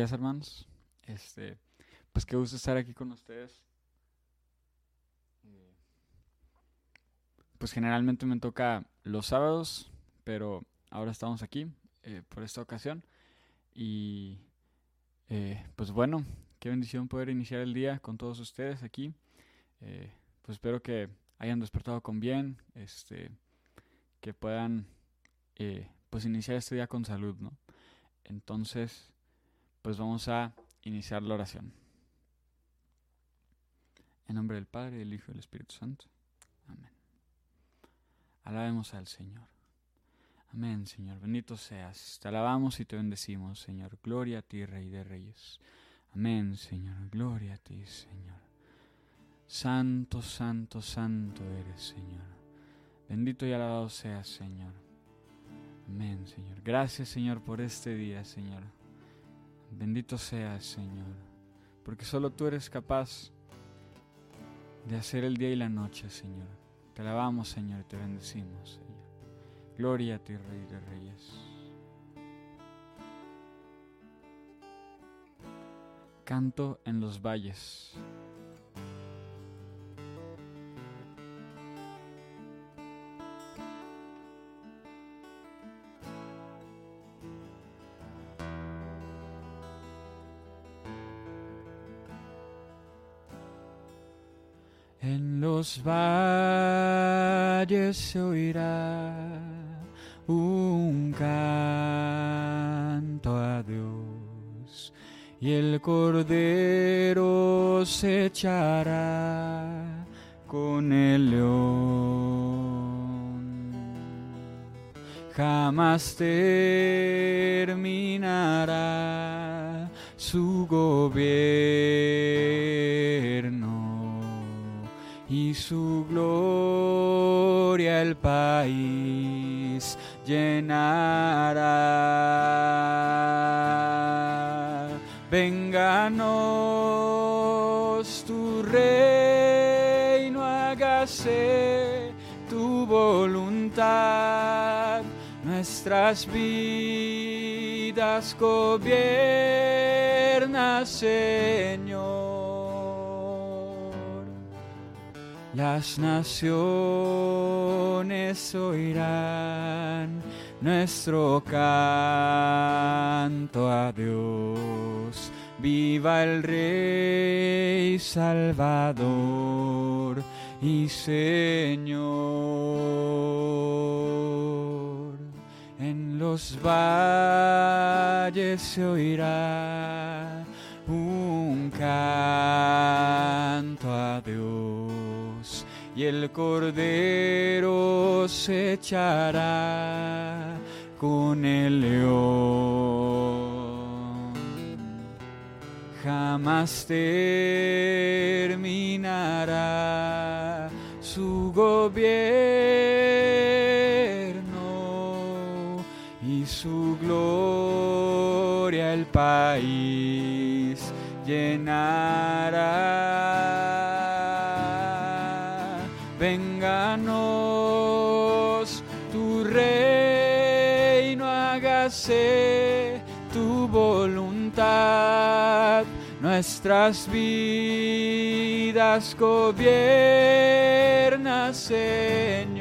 Hermanos. Este, pues qué gusto estar aquí con ustedes. Eh, pues generalmente me toca los sábados, pero ahora estamos aquí eh, por esta ocasión. Y eh, pues bueno, qué bendición poder iniciar el día con todos ustedes aquí. pues espero que hayan despertado con bien, este, que puedan pues iniciar este día con salud, ¿no? Entonces, pues vamos a iniciar la oración. En nombre del Padre, del Hijo y del Espíritu Santo. Amén. Alabemos al Señor. Amén, Señor. Bendito seas. Te alabamos y te bendecimos, Señor. Gloria a ti, Rey de Reyes. Amén, Señor. Gloria a ti, Señor. Santo, santo, santo eres, Señor. Bendito y alabado seas, Señor. Amén, Señor. Gracias, Señor, por este día, Señor. Bendito seas, Señor, porque solo tú eres capaz de hacer el día y la noche, Señor. Te alabamos, Señor, te bendecimos, Señor. Gloria a ti, Rey de Reyes. Canto en los valles. Los valles se oirá un canto a Dios y el cordero se echará con el león. Jamás terminará su gobierno y su gloria el país llenará. Vénganos tu reino, hágase tu voluntad, nuestras vidas gobierna, Señor. Las naciones oirán nuestro canto a Dios. Viva el Rey Salvador y Señor. En los valles se oirá un canto a Dios y el cordero se echará con el león. Jamás terminará su gobierno y su gloria el país llenará. Nuestras vidas gobierna, Señor.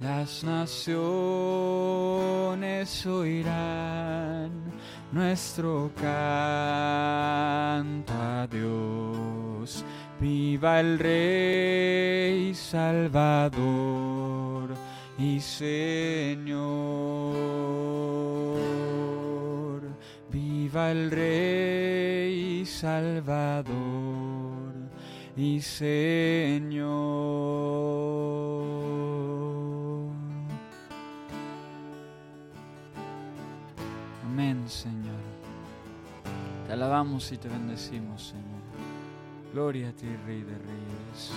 Las naciones oirán nuestro canto a Dios. Viva el Rey Salvador y Señor. Viva el Rey Salvador y Señor. Amén, Señor. Te alabamos y te bendecimos, Señor. Gloria a ti, Rey de Reyes.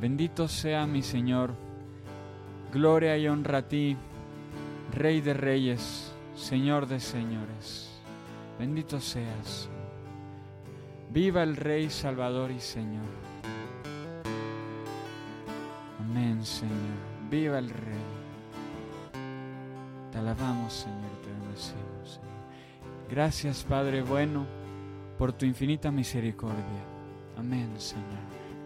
Bendito sea mi Señor. Gloria y honra a ti, Rey de Reyes, Señor de Señores. Bendito seas. Viva el Rey Salvador y Señor. Amén, Señor. Viva el Rey. Te alabamos, Señor, te bendecimos, Señor. Gracias, Padre bueno, por tu infinita misericordia. Amén, Señor.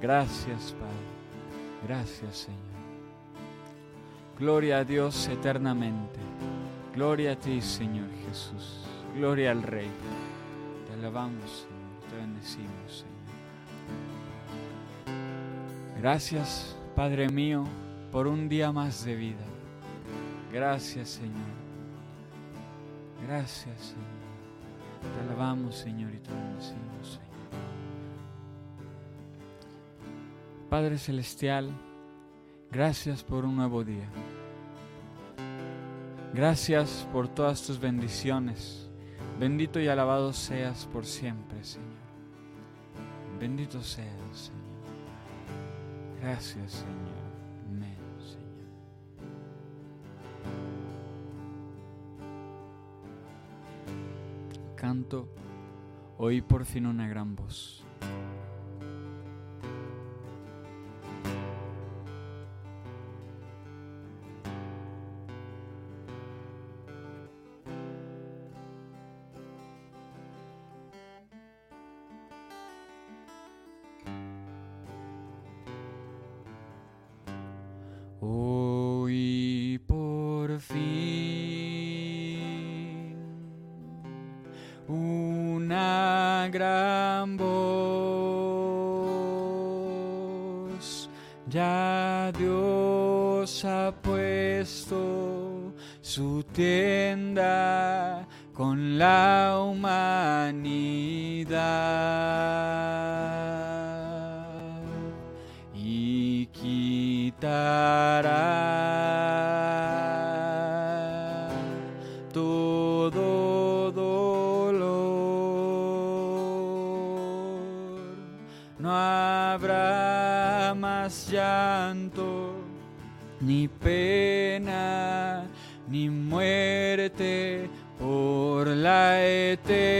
Gracias, Padre. Gracias, Señor. Gloria a Dios eternamente. Gloria a ti, Señor Jesús. Gloria al Rey. Te alabamos, Señor. Te bendecimos, Señor. Gracias, Padre mío, por un día más de vida. Gracias, Señor. Gracias, Señor. Te alabamos, Señor, y te bendecimos, Señor. Padre Celestial, gracias por un nuevo día. Gracias por todas tus bendiciones. Bendito y alabado seas por siempre, Señor. Bendito seas, Señor. Gracias, Señor. Señor. Canto, oí por fin una gran voz. Hoy por fin una gran voz, ya Dios ha puesto su tienda con la humanidad ni pena, ni muerte por la eternidad.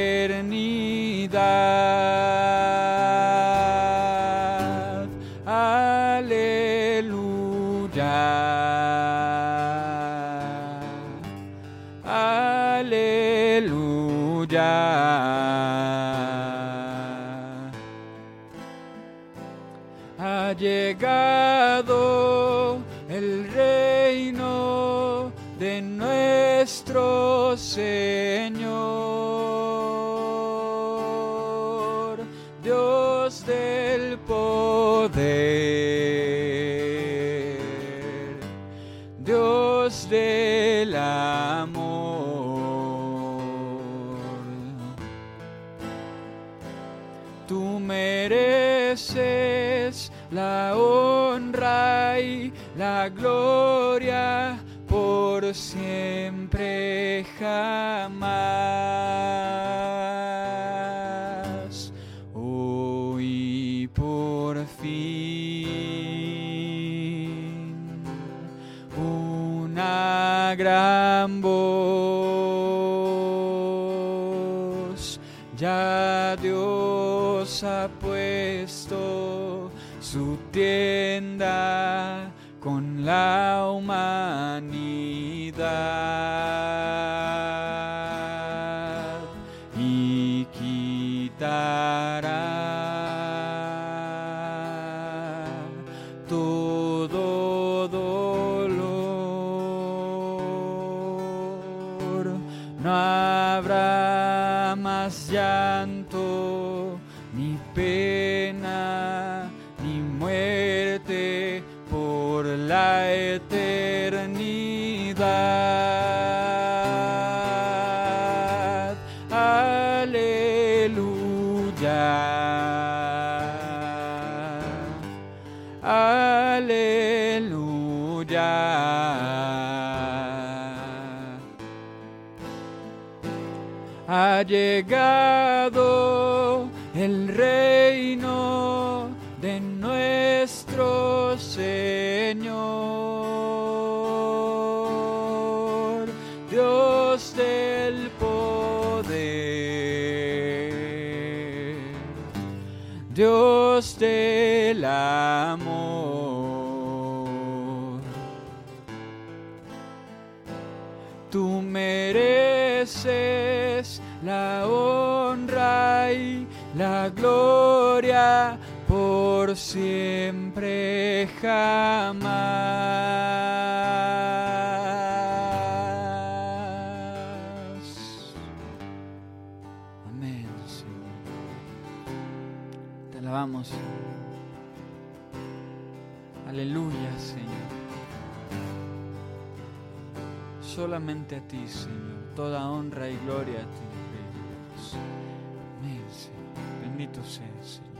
La gloria por siempre jamás. Hoy por fin una gran voz. Ya Dios ha puesto su tienda humanidad jamás. Amén, Señor. Te alabamos. Aleluya, Señor. Solamente a ti, Señor. Toda honra y gloria a ti. Amén, Señor. Bendito seas, Señor.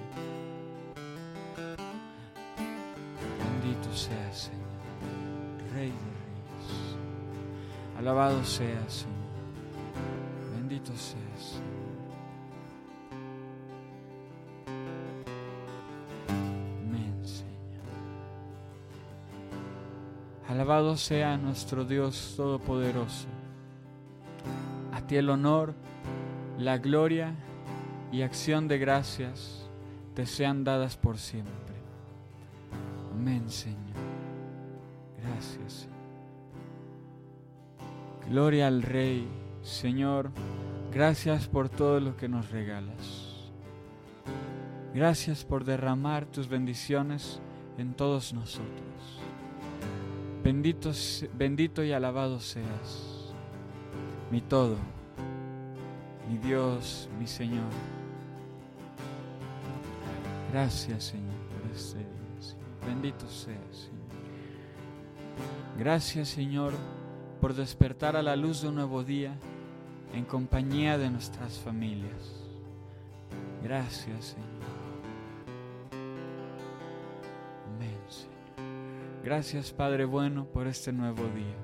Alabado seas, Señor. Bendito seas, Señor. Alabado sea nuestro Dios Todopoderoso. A ti el honor, la gloria y acción de gracias te sean dadas por siempre. Amén, Señor. Gracias, Señor. Gloria al Rey, Señor. Gracias por todo lo que nos regalas. Gracias por derramar tus bendiciones en todos nosotros. Bendito, bendito y alabado seas, mi todo, mi Dios, mi Señor. Gracias, Señor, por este. Bendito seas, Señor. Gracias, Señor, por despertar a la luz de un nuevo día en compañía de nuestras familias. Gracias, Señor. Amén, Señor. Gracias, Padre bueno, por este nuevo día.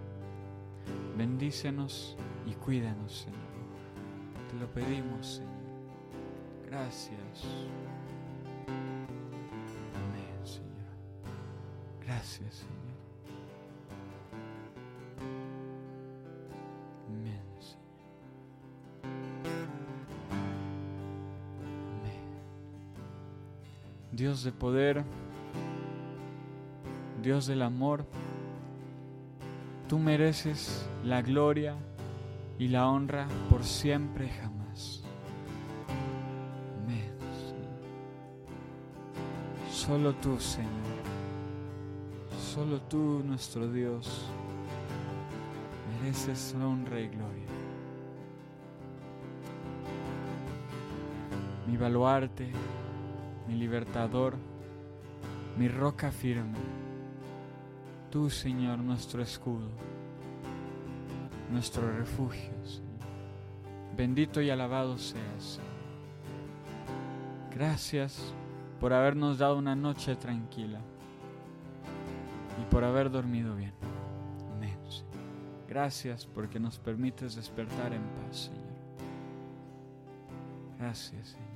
Bendícenos y cuídanos, Señor. Te lo pedimos, Señor. Gracias. Amén, Señor. Gracias, Señor. Dios de poder, Dios del amor, tú mereces la gloria y la honra por siempre y jamás. Amén. Solo tú, Señor. Solo tú, nuestro Dios, mereces honra y gloria. Mi baluarte, mi libertador, mi roca firme. Tú, Señor, nuestro escudo, nuestro refugio, Señor. Bendito y alabado seas. Señor. Gracias por habernos dado una noche tranquila y por haber dormido bien. Amén. Gracias porque nos permites despertar en paz, Señor. Gracias, Señor.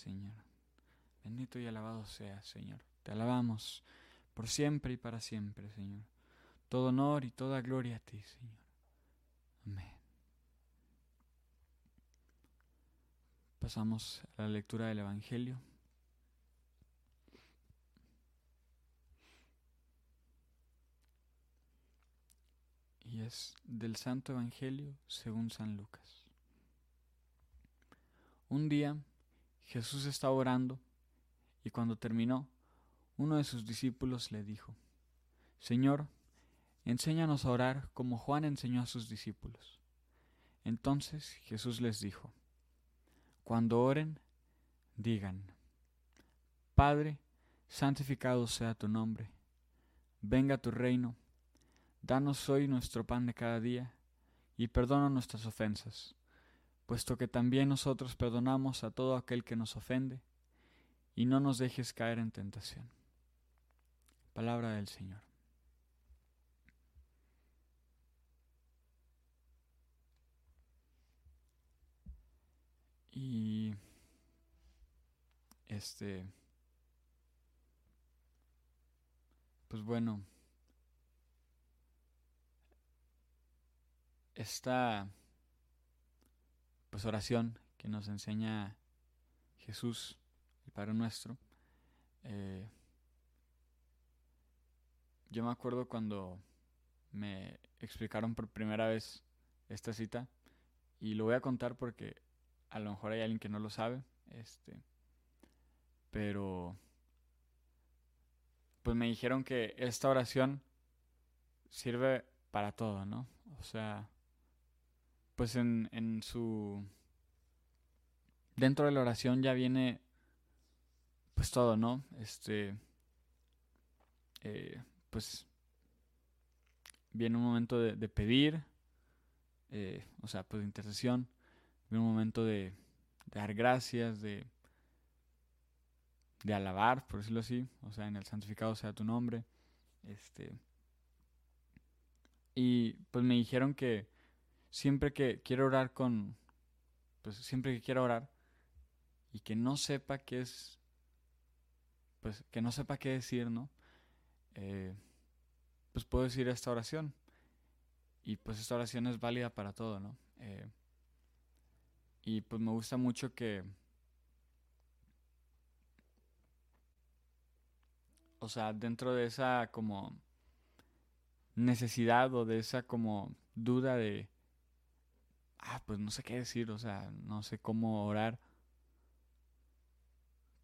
Señor. Bendito y alabado seas, Señor. Te alabamos por siempre y para siempre, Señor. Todo honor y toda gloria a ti, Señor. Amén. Pasamos a la lectura del Evangelio. Y es del Santo Evangelio según San Lucas. Un día Jesús estaba orando y cuando terminó, uno de sus discípulos le dijo, Señor, enséñanos a orar como Juan enseñó a sus discípulos. Entonces Jesús les dijo, Cuando oren, digan, Padre, santificado sea tu nombre, venga tu reino, danos hoy nuestro pan de cada día, y perdona nuestras ofensas, puesto que también nosotros perdonamos a todo aquel que nos ofende, y no nos dejes caer en tentación. Palabra del Señor. Y este pues bueno esta pues oración que nos enseña Jesús, el Padre Nuestro, eh, yo me acuerdo cuando me explicaron por primera vez esta cita y lo voy a contar porque a lo mejor hay alguien que no lo sabe, este, pero pues me dijeron que esta oración sirve para todo, ¿no? O sea, pues en, en su... Dentro de la oración ya viene pues todo, ¿no? Este... Eh, pues viene un momento de, pedir, eh, o sea, pues de intercesión, viene un momento de, de dar gracias, de, de alabar, por decirlo así, o sea, en el santificado sea tu nombre, este, y pues me dijeron que siempre que quiero orar con, pues siempre que quiero orar y que no sepa qué es, pues que no sepa qué decir, ¿no? Eh, pues puedo decir esta oración. Y pues esta oración es válida para todo, ¿no? Eh, y pues me gusta mucho que, o sea, dentro de esa como necesidad o de esa como duda de, ah, pues no sé qué decir, o sea, no sé cómo orar,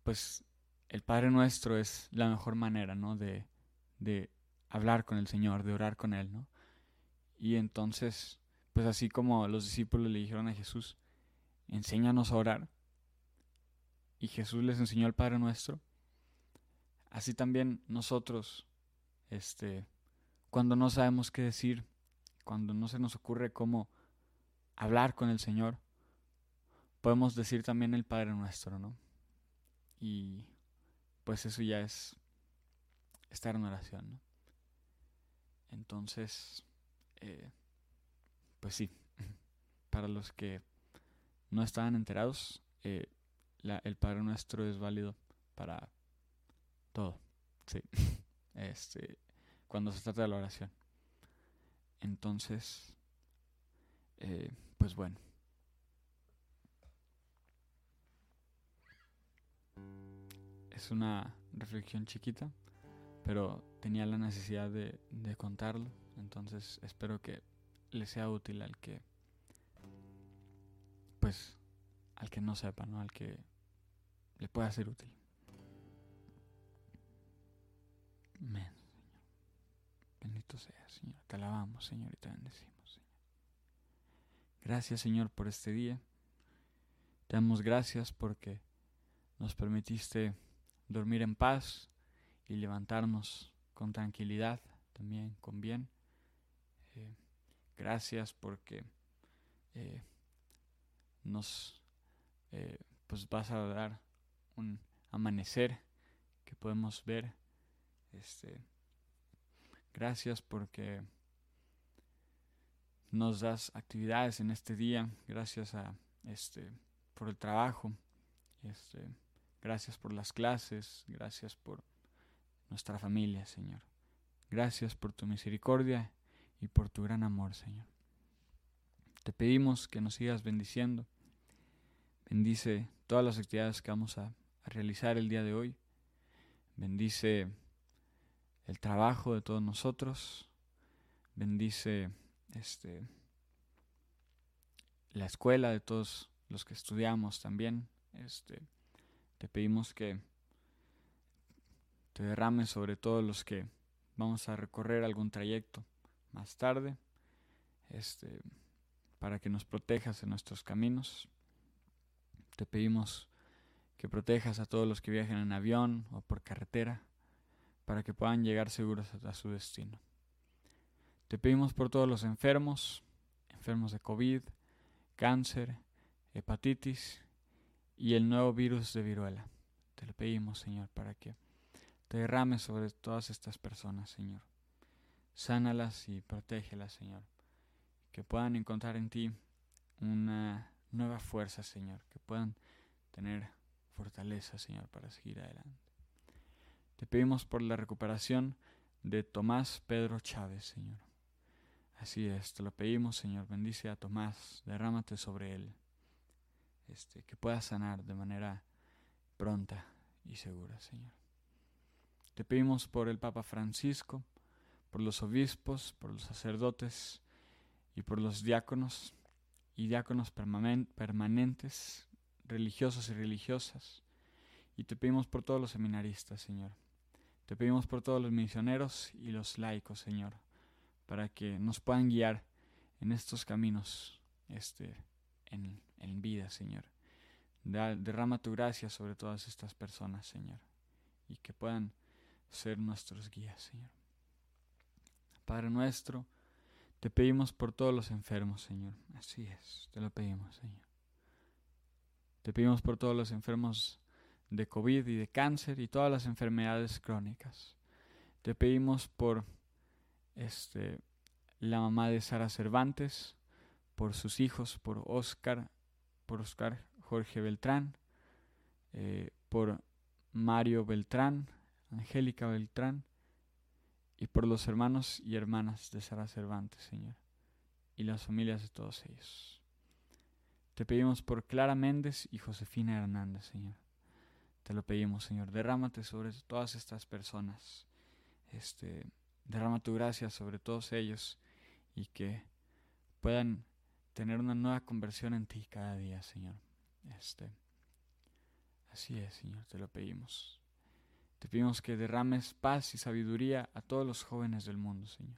pues el Padre Nuestro es la mejor manera, ¿no? De, de hablar con el Señor, de orar con Él, ¿no? Y entonces, pues así como los discípulos le dijeron a Jesús, enséñanos a orar, y Jesús les enseñó al Padre Nuestro, así también nosotros, este, cuando no sabemos qué decir, cuando no se nos ocurre cómo hablar con el Señor, podemos decir también el Padre Nuestro, ¿no? Y pues eso ya es estar en oración, ¿no? Entonces, eh, pues sí, para los que no estaban enterados, eh, el Padre Nuestro es válido para todo, sí, este, cuando se trata de la oración. Entonces, eh, pues bueno. Es una reflexión chiquita, pero tenía la necesidad de, contarlo, entonces espero que le sea útil al que, pues, al que no sepa, ¿no? Al que le pueda ser útil. Amén, Señor. Bendito sea, Señor. Te alabamos, Señor, y te bendecimos. Gracias, Señor, por este día. Te damos gracias porque nos permitiste dormir en paz y levantarnos con tranquilidad, también con bien. Eh, gracias porque eh, nos eh, pues vas a dar un amanecer que podemos ver. Este, gracias porque nos das actividades en este día. Gracias a este por el trabajo. Este, gracias por las clases. Gracias por nuestra familia, Señor. Gracias por tu misericordia y por tu gran amor, Señor. Te pedimos que nos sigas bendiciendo. Bendice todas las actividades que vamos a, realizar el día de hoy. Bendice el trabajo de todos nosotros. Bendice este la escuela de todos los que estudiamos también. Este te pedimos que te derrames sobre todos los que vamos a recorrer algún trayecto más tarde, este, para que nos protejas en nuestros caminos. Te pedimos que protejas a todos los que viajen en avión o por carretera, para que puedan llegar seguros a su destino. Te pedimos por todos los enfermos, enfermos de COVID, cáncer, hepatitis y el nuevo virus de viruela. Te lo pedimos, Señor, para que te derrames sobre todas estas personas, Señor. Sánalas y protégelas, Señor. Que puedan encontrar en ti una nueva fuerza, Señor. Que puedan tener fortaleza, Señor, para seguir adelante. Te pedimos por la recuperación de Tomás Pedro Chávez, Señor. Así es, te lo pedimos, Señor. Bendice a Tomás, derrámate sobre él. Este, que pueda sanar de manera pronta y segura, Señor. Te pedimos por el Papa Francisco, por los obispos, por los sacerdotes y por los diáconos y diáconos permanentes, religiosos y religiosas. Y te pedimos por todos los seminaristas, Señor. Te pedimos por todos los misioneros y los laicos, Señor, para que nos puedan guiar en estos caminos este, en, en vida, Señor. derrama tu gracia sobre todas estas personas, Señor, y que puedan ser nuestros guías, Señor. Padre nuestro, te pedimos por todos los enfermos, Señor. Así es, te lo pedimos, Señor. Te pedimos por todos los enfermos de COVID y de cáncer y todas las enfermedades crónicas. Te pedimos por este la mamá de Sara Cervantes, por sus hijos, por Oscar, por Oscar Jorge Beltrán, eh, por Mario Beltrán, Angélica Beltrán, y por los hermanos y hermanas de Sara Cervantes, Señor, y las familias de todos ellos. Te pedimos por Clara Méndez y Josefina Hernández, Señor. Te lo pedimos, Señor. Derrámate sobre todas estas personas. Este, derrama tu gracia sobre todos ellos y que puedan tener una nueva conversión en ti cada día, Señor. Este, así es, Señor, te lo pedimos. Te pedimos que derrames paz y sabiduría a todos los jóvenes del mundo, Señor.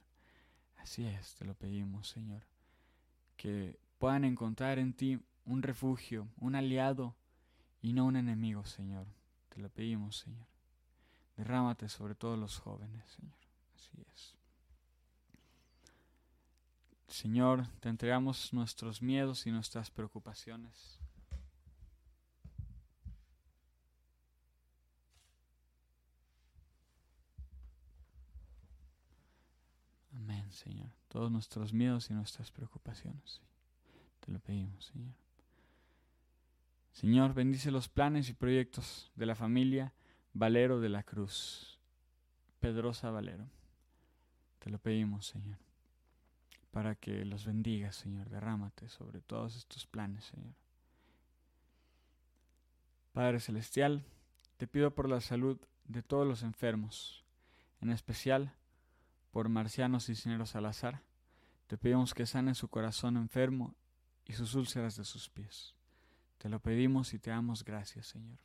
Así es, te lo pedimos, Señor. Que puedan encontrar en ti un refugio, un aliado y no un enemigo, Señor. Te lo pedimos, Señor. Derrámate sobre todos los jóvenes, Señor. Así es. Señor, te entregamos nuestros miedos y nuestras preocupaciones. Amén, Señor. Todos nuestros miedos y nuestras preocupaciones. Te lo pedimos, Señor. Señor, bendice los planes y proyectos de la familia Valero de la Cruz. Pedrosa Valero. Te lo pedimos, Señor para que los bendiga, Señor. Derrámate sobre todos estos planes, Señor. Padre Celestial, te pido por la salud de todos los enfermos, en especial por Marciano Cisnero Salazar. Te pedimos que sane su corazón enfermo y sus úlceras de sus pies. Te lo pedimos y te damos gracias, Señor.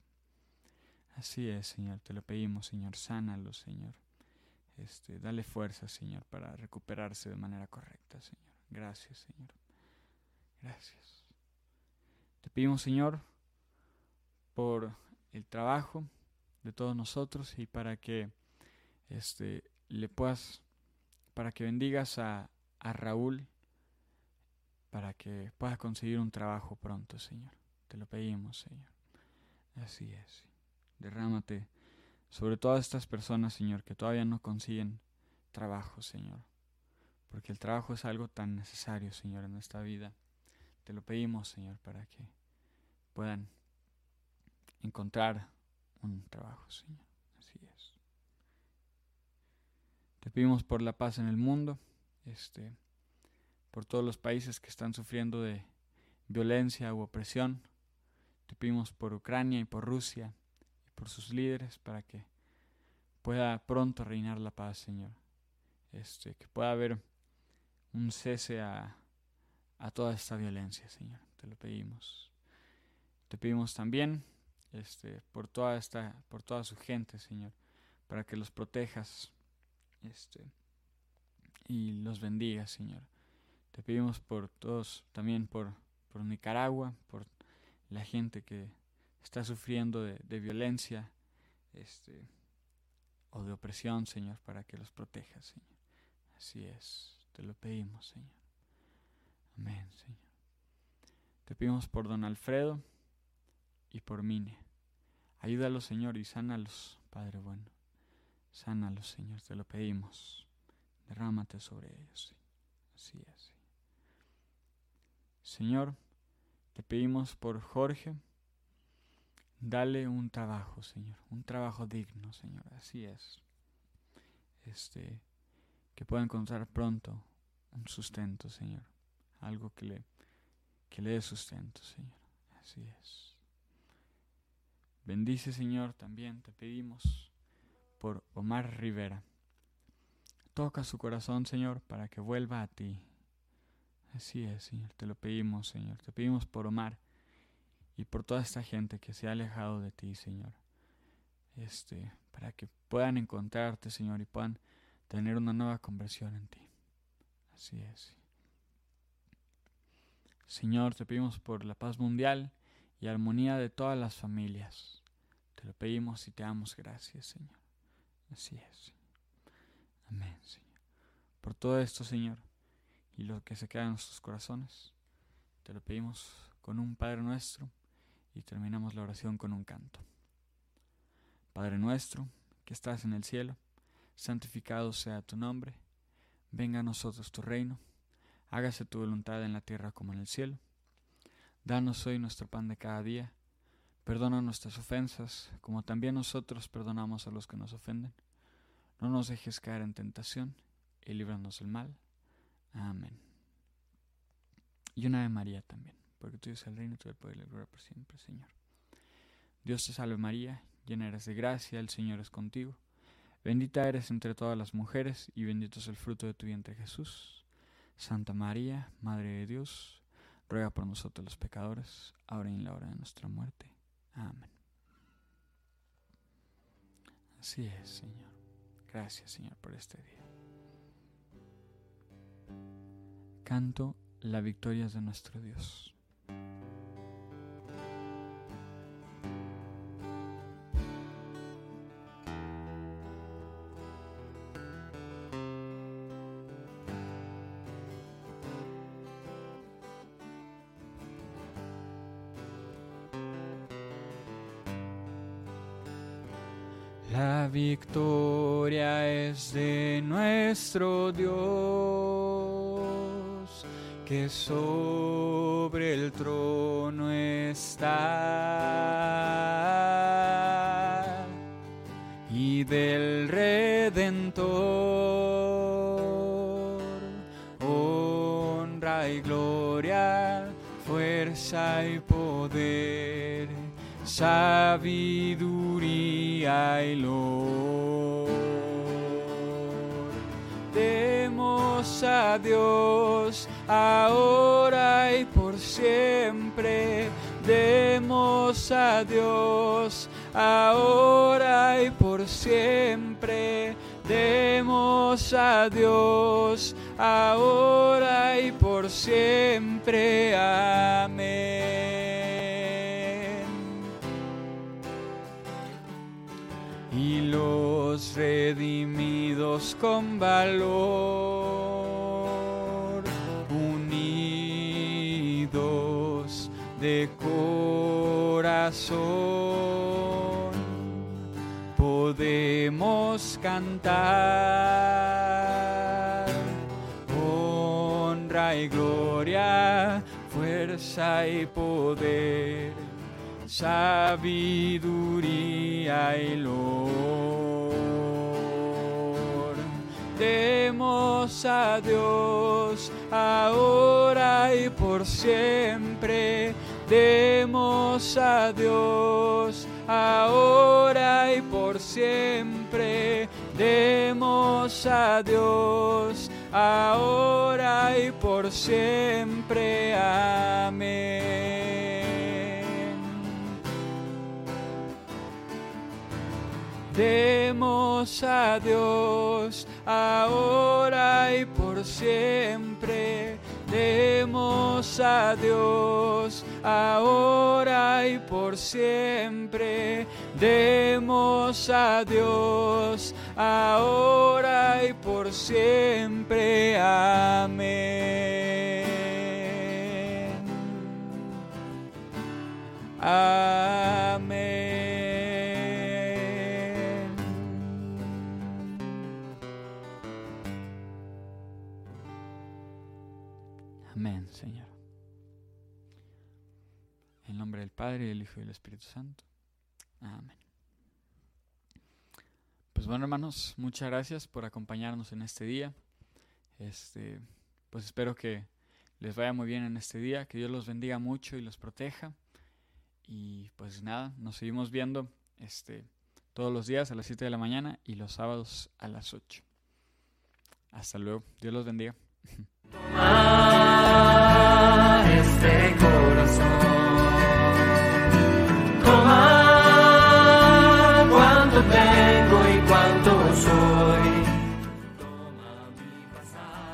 Así es, Señor, te lo pedimos, Señor. Sánalo, Señor. Este, dale fuerza, Señor, para recuperarse de manera correcta, Señor. Gracias, Señor. Gracias. Te pedimos, Señor, por el trabajo de todos nosotros y para que este, le puedas, para que bendigas a, a Raúl, para que pueda conseguir un trabajo pronto, Señor. Te lo pedimos, Señor. Así es. Derrámate sobre todas estas personas, Señor, que todavía no consiguen trabajo, Señor. Porque el trabajo es algo tan necesario, Señor, en esta vida. Te lo pedimos, Señor, para que puedan encontrar un trabajo, Señor. Así es. Te pedimos por la paz en el mundo, este, por todos los países que están sufriendo de violencia u opresión. Te pedimos por Ucrania y por Rusia por sus líderes para que pueda pronto reinar la paz, Señor. Este, que pueda haber un cese a, a toda esta violencia, Señor. Te lo pedimos. Te pedimos también este, por toda esta, por toda su gente, Señor, para que los protejas este, y los bendigas, Señor. Te pedimos por todos, también por, por Nicaragua, por la gente que está sufriendo de, violencia este, o de opresión, Señor, para que los protejas, Señor. Así es, te lo pedimos, Señor. Amén, Señor. Te pedimos por don Alfredo y por Mine. Ayúdalos, Señor, y sánalos, Padre bueno. Sánalos, Señor, te lo pedimos. Derrámate sobre ellos. Así es. Señor, te pedimos por Jorge Dale un trabajo, Señor, un trabajo digno, Señor, así es. Este, que pueda encontrar pronto un sustento, Señor, algo que le, que le dé sustento, Señor, así es. Bendice, Señor, también te pedimos por Omar Rivera. Toca su corazón, Señor, para que vuelva a ti. Así es, Señor, te lo pedimos, Señor. Te pedimos por Omar y por toda esta gente que se ha alejado de ti, Señor. Este, para que puedan encontrarte, Señor, y puedan tener una nueva conversión en ti. Así es. Señor, te pedimos por la paz mundial y armonía de todas las familias. Te lo pedimos y te damos gracias, Señor. Así es. Amén, Señor. Por todo esto, Señor, y lo que se queda en nuestros corazones, te lo pedimos con un Padre nuestro y terminamos la oración con un canto. Padre nuestro, que estás en el cielo, santificado sea tu nombre, venga a nosotros tu reino, hágase tu voluntad en la tierra como en el cielo. Danos hoy nuestro pan de cada día, perdona nuestras ofensas, como también nosotros perdonamos a los que nos ofenden. No nos dejes caer en tentación y líbranos del mal. Amén. Y una de María también, porque tú eres el reino, tú el poder y la gloria por siempre, Señor. Dios te salve María, llena eres de gracia, el Señor es contigo. Bendita eres entre todas las mujeres, y bendito es el fruto de tu vientre Jesús. Santa María, Madre de Dios, ruega por nosotros los pecadores, ahora y en la hora de nuestra muerte. Amén. Así es, Señor. Gracias, Señor, por este día. Canto la victoria de nuestro Dios. Sobre el trono está, y del Redentor, honra y gloria, fuerza y poder, sabiduría y lor. Demos a Dios ahora y por siempre. Demos a Dios ahora y por siempre. Demos a Dios ahora y por siempre. Amén. Y los redimidos con valor, de corazón, podemos cantar honra y gloria, fuerza y poder, sabiduría y lor. Demos a Dios ahora y por siempre. Demos a Dios ahora y por siempre. Demos a Dios ahora y por siempre. Amén. Demos a Dios ahora y por siempre. Demos a Dios ahora y por siempre. Demos a Dios ahora y por siempre. Amén. Padre, del Hijo y del Espíritu Santo. Amén. Pues bueno, hermanos, muchas gracias por acompañarnos en este día. Este, pues espero que les vaya muy bien en este día, que Dios los bendiga mucho y los proteja. Y pues nada, nos seguimos viendo este, todos los días a las 7 de la mañana y los sábados a las 8. Hasta luego, Dios los bendiga.